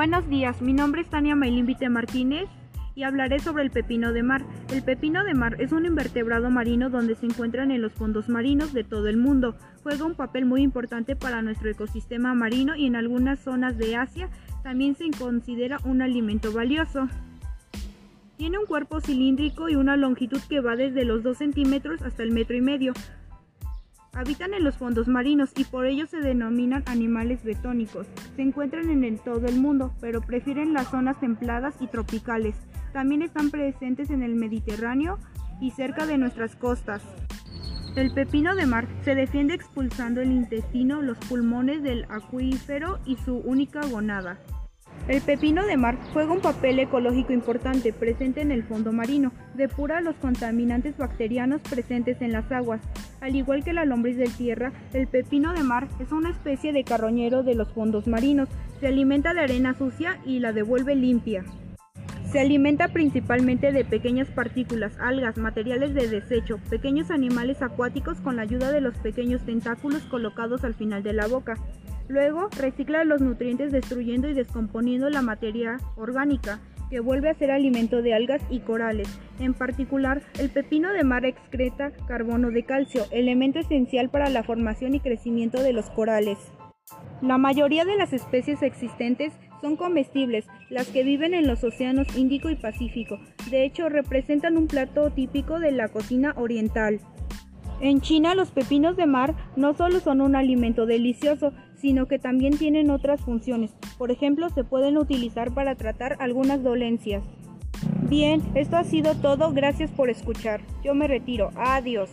Buenos días, mi nombre es Tania Maylín Martínez y hablaré sobre el pepino de mar. El pepino de mar es un invertebrado marino donde se encuentran en los fondos marinos de todo el mundo. Juega un papel muy importante para nuestro ecosistema marino y en algunas zonas de Asia también se considera un alimento valioso. Tiene un cuerpo cilíndrico y una longitud que va desde los 2 centímetros hasta el metro y medio. Habitan en los fondos marinos y por ello se denominan animales betónicos. Se encuentran en todo el mundo, pero prefieren las zonas templadas y tropicales. También están presentes en el Mediterráneo y cerca de nuestras costas. El pepino de mar se defiende expulsando el intestino, los pulmones del acuífero y su única gonada. El pepino de mar juega un papel ecológico importante presente en el fondo marino, depura los contaminantes bacterianos presentes en las aguas. Al igual que la lombriz del tierra, el pepino de mar es una especie de carroñero de los fondos marinos, se alimenta de arena sucia y la devuelve limpia. Se alimenta principalmente de pequeñas partículas, algas, materiales de desecho, pequeños animales acuáticos con la ayuda de los pequeños tentáculos colocados al final de la boca. Luego recicla los nutrientes destruyendo y descomponiendo la materia orgánica, que vuelve a ser alimento de algas y corales. En particular, el pepino de mar excreta carbono de calcio, elemento esencial para la formación y crecimiento de los corales. La mayoría de las especies existentes son comestibles, las que viven en los océanos Índico y Pacífico. De hecho, representan un plato típico de la cocina oriental. En China los pepinos de mar no solo son un alimento delicioso, sino que también tienen otras funciones. Por ejemplo, se pueden utilizar para tratar algunas dolencias. Bien, esto ha sido todo. Gracias por escuchar. Yo me retiro. Adiós.